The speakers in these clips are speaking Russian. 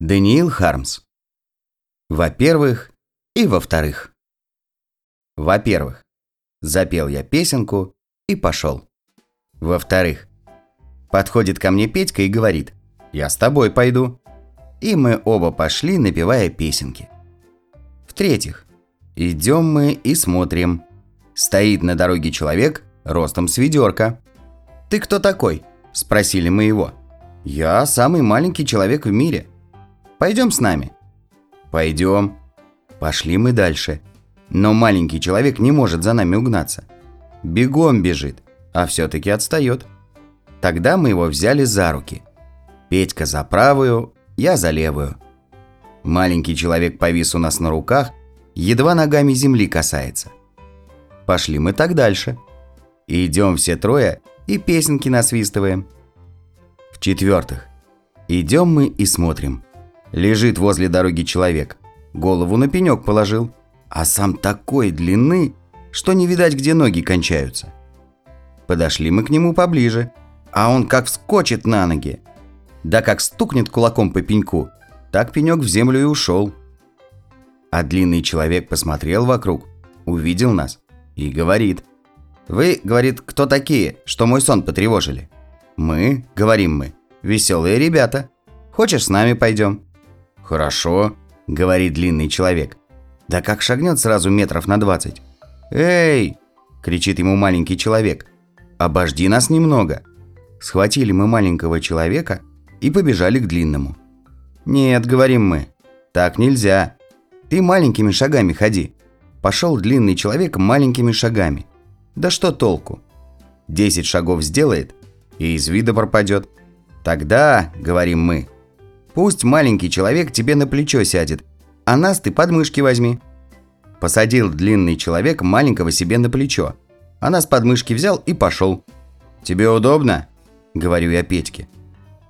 Даниил Хармс. Во-первых и во-вторых. Во-первых, запел я песенку и пошел. Во-вторых, подходит ко мне Петька и говорит, я с тобой пойду. И мы оба пошли, напевая песенки. В-третьих, идем мы и смотрим. Стоит на дороге человек ростом с ведерка. «Ты кто такой?» – спросили мы его. «Я самый маленький человек в мире», Пойдем с нами». «Пойдем». Пошли мы дальше. Но маленький человек не может за нами угнаться. Бегом бежит, а все-таки отстает. Тогда мы его взяли за руки. Петька за правую, я за левую. Маленький человек повис у нас на руках, едва ногами земли касается. Пошли мы так дальше. Идем все трое и песенки насвистываем. В-четвертых, идем мы и смотрим – Лежит возле дороги человек. Голову на пенек положил. А сам такой длины, что не видать, где ноги кончаются. Подошли мы к нему поближе. А он как вскочит на ноги. Да как стукнет кулаком по пеньку, так пенек в землю и ушел. А длинный человек посмотрел вокруг, увидел нас и говорит. «Вы, — говорит, — кто такие, что мой сон потревожили?» «Мы, — говорим мы, — веселые ребята. Хочешь, с нами пойдем?» «Хорошо», — говорит длинный человек. Да как шагнет сразу метров на двадцать. «Эй!» – кричит ему маленький человек. «Обожди нас немного!» Схватили мы маленького человека и побежали к длинному. «Нет», – говорим мы, – «так нельзя. Ты маленькими шагами ходи». Пошел длинный человек маленькими шагами. Да что толку? Десять шагов сделает и из вида пропадет. Тогда, говорим мы, Пусть маленький человек тебе на плечо сядет, а нас ты под мышки возьми». Посадил длинный человек маленького себе на плечо, а нас под мышки взял и пошел. «Тебе удобно?» – говорю я Петьке.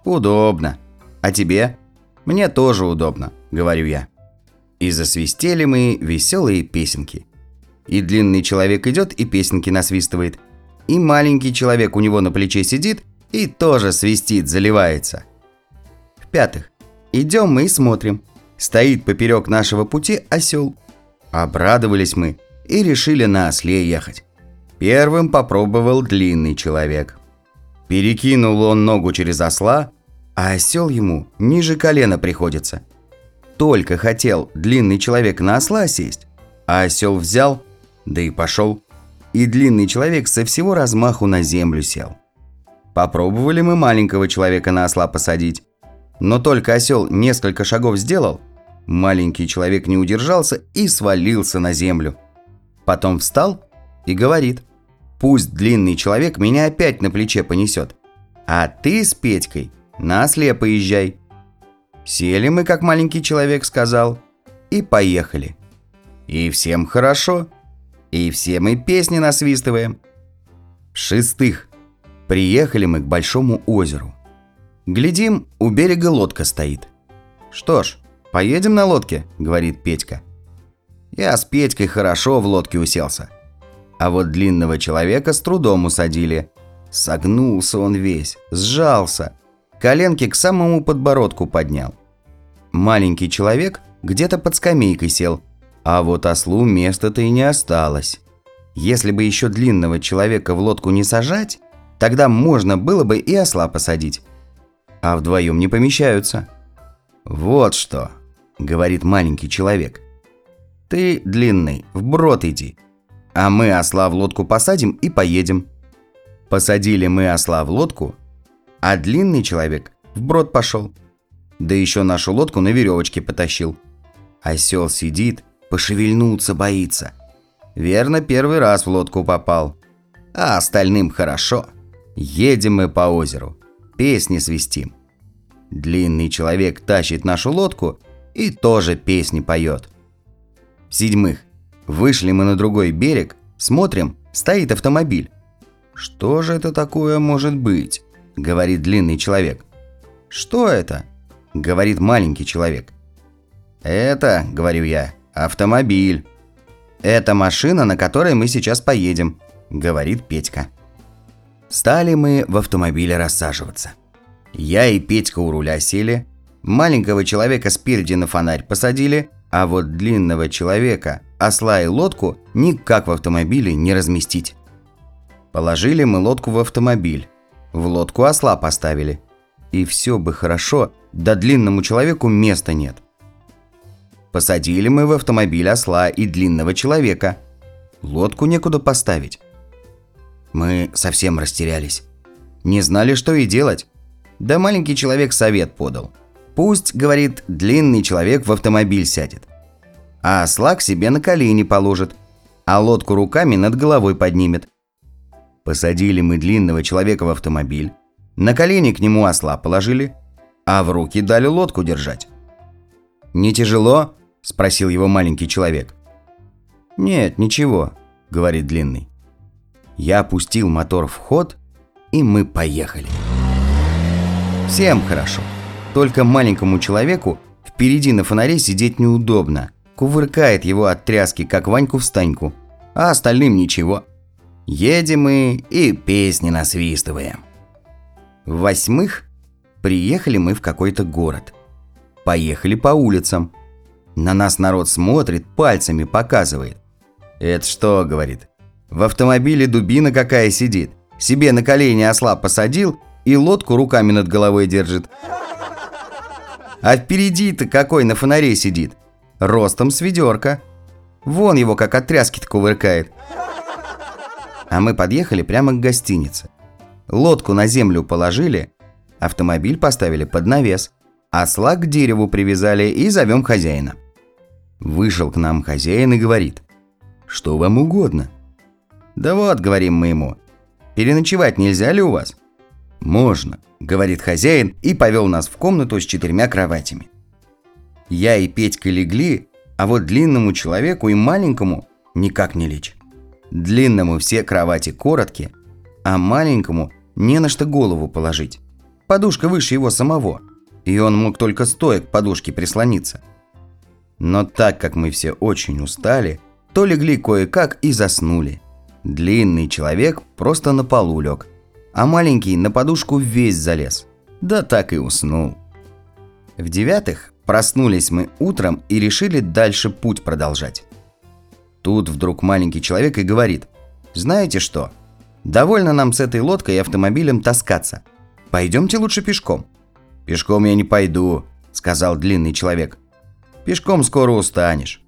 «Удобно. А тебе?» «Мне тоже удобно», – говорю я. И засвистели мы веселые песенки. И длинный человек идет и песенки насвистывает. И маленький человек у него на плече сидит и тоже свистит, заливается. В-пятых, Идем мы и смотрим. Стоит поперек нашего пути осел. Обрадовались мы и решили на осле ехать. Первым попробовал длинный человек. Перекинул он ногу через осла, а осел ему ниже колена приходится. Только хотел длинный человек на осла сесть, а осел взял, да и пошел. И длинный человек со всего размаху на землю сел. Попробовали мы маленького человека на осла посадить. Но только осел несколько шагов сделал, маленький человек не удержался и свалился на землю. Потом встал и говорит, пусть длинный человек меня опять на плече понесет, а ты с Петькой на осле поезжай. Сели мы, как маленький человек сказал, и поехали. И всем хорошо, и все мы песни насвистываем. шестых, приехали мы к большому озеру. Глядим, у берега лодка стоит. «Что ж, поедем на лодке», — говорит Петька. Я с Петькой хорошо в лодке уселся. А вот длинного человека с трудом усадили. Согнулся он весь, сжался. Коленки к самому подбородку поднял. Маленький человек где-то под скамейкой сел, а вот ослу места-то и не осталось. Если бы еще длинного человека в лодку не сажать, тогда можно было бы и осла посадить а вдвоем не помещаются. «Вот что», — говорит маленький человек. «Ты, длинный, вброд иди, а мы осла в лодку посадим и поедем». Посадили мы осла в лодку, а длинный человек вброд пошел. Да еще нашу лодку на веревочке потащил. Осел сидит, пошевельнуться боится. Верно, первый раз в лодку попал. А остальным хорошо. Едем мы по озеру песни свистим. Длинный человек тащит нашу лодку и тоже песни поет. В-седьмых, вышли мы на другой берег, смотрим, стоит автомобиль. «Что же это такое может быть?» – говорит длинный человек. «Что это?» – говорит маленький человек. «Это, – говорю я, – автомобиль. Это машина, на которой мы сейчас поедем», – говорит Петька. Стали мы в автомобиле рассаживаться. Я и Петька у руля сели, Маленького человека спереди на фонарь посадили, а вот длинного человека, осла и лодку никак в автомобиле не разместить. Положили мы лодку в автомобиль. В лодку осла поставили. И все бы хорошо, да длинному человеку места нет. Посадили мы в автомобиль осла и длинного человека. Лодку некуда поставить. Мы совсем растерялись. Не знали, что и делать. Да маленький человек совет подал. Пусть, говорит, длинный человек в автомобиль сядет. А осла к себе на колени положит. А лодку руками над головой поднимет. Посадили мы длинного человека в автомобиль. На колени к нему осла положили. А в руки дали лодку держать. «Не тяжело?» – спросил его маленький человек. «Нет, ничего», – говорит длинный. Я опустил мотор в ход, и мы поехали. Всем хорошо. Только маленькому человеку впереди на фонаре сидеть неудобно. Кувыркает его от тряски, как Ваньку-встаньку. А остальным ничего. Едем мы и песни насвистываем. В-восьмых, приехали мы в какой-то город. Поехали по улицам. На нас народ смотрит, пальцами показывает. «Это что?» – говорит. «В автомобиле дубина какая сидит. Себе на колени осла посадил и лодку руками над головой держит. А впереди-то какой на фонаре сидит? Ростом с ведерка. Вон его как от тряски-то кувыркает. А мы подъехали прямо к гостинице. Лодку на землю положили, автомобиль поставили под навес, осла к дереву привязали и зовем хозяина. Вышел к нам хозяин и говорит, что вам угодно. Да вот, говорим мы ему, переночевать нельзя ли у вас? «Можно», – говорит хозяин и повел нас в комнату с четырьмя кроватями. Я и Петька легли, а вот длинному человеку и маленькому никак не лечь. Длинному все кровати короткие, а маленькому не на что голову положить. Подушка выше его самого, и он мог только стоя к подушке прислониться. Но так как мы все очень устали, то легли кое-как и заснули. Длинный человек просто на полу лег – а маленький на подушку весь залез. Да так и уснул. В-девятых, проснулись мы утром и решили дальше путь продолжать. Тут вдруг маленький человек и говорит, «Знаете что? Довольно нам с этой лодкой и автомобилем таскаться. Пойдемте лучше пешком». «Пешком я не пойду», — сказал длинный человек. «Пешком скоро устанешь».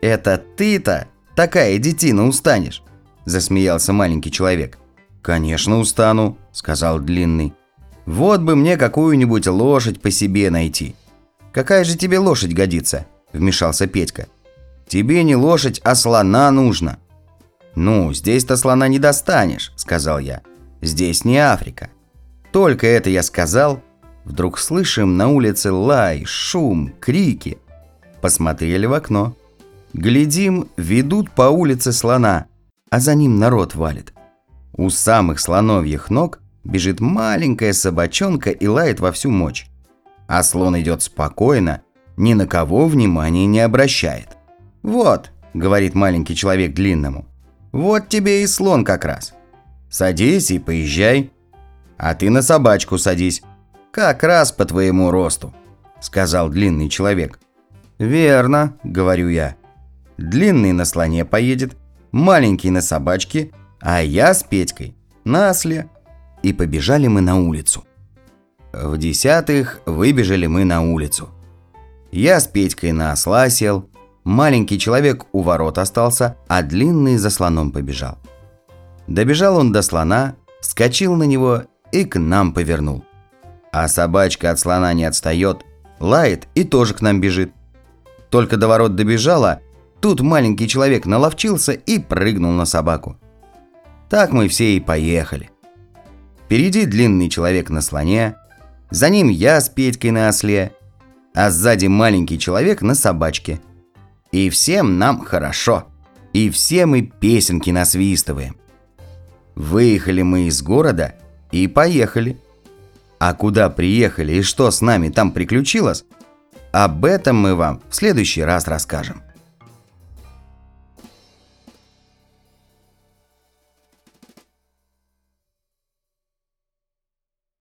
«Это ты-то, такая детина, устанешь», — засмеялся маленький человек. «Конечно устану», – сказал Длинный. «Вот бы мне какую-нибудь лошадь по себе найти». «Какая же тебе лошадь годится?» – вмешался Петька. «Тебе не лошадь, а слона нужно». «Ну, здесь-то слона не достанешь», – сказал я. «Здесь не Африка». Только это я сказал, вдруг слышим на улице лай, шум, крики. Посмотрели в окно. Глядим, ведут по улице слона, а за ним народ валит. У самых слоновьих ног бежит маленькая собачонка и лает во всю мощь. А слон идет спокойно, ни на кого внимания не обращает. «Вот», — говорит маленький человек длинному, — «вот тебе и слон как раз. Садись и поезжай. А ты на собачку садись, как раз по твоему росту», — сказал длинный человек. «Верно», — говорю я. «Длинный на слоне поедет, маленький на собачке, а я с Петькой на осле. И побежали мы на улицу. В десятых выбежали мы на улицу. Я с Петькой на осла сел, маленький человек у ворот остался, а длинный за слоном побежал. Добежал он до слона, вскочил на него и к нам повернул. А собачка от слона не отстает, лает и тоже к нам бежит. Только до ворот добежала, тут маленький человек наловчился и прыгнул на собаку. Так мы все и поехали. Впереди длинный человек на слоне, за ним я с Петькой на осле, а сзади маленький человек на собачке. И всем нам хорошо, и все мы песенки насвистываем. Выехали мы из города и поехали. А куда приехали и что с нами там приключилось, об этом мы вам в следующий раз расскажем.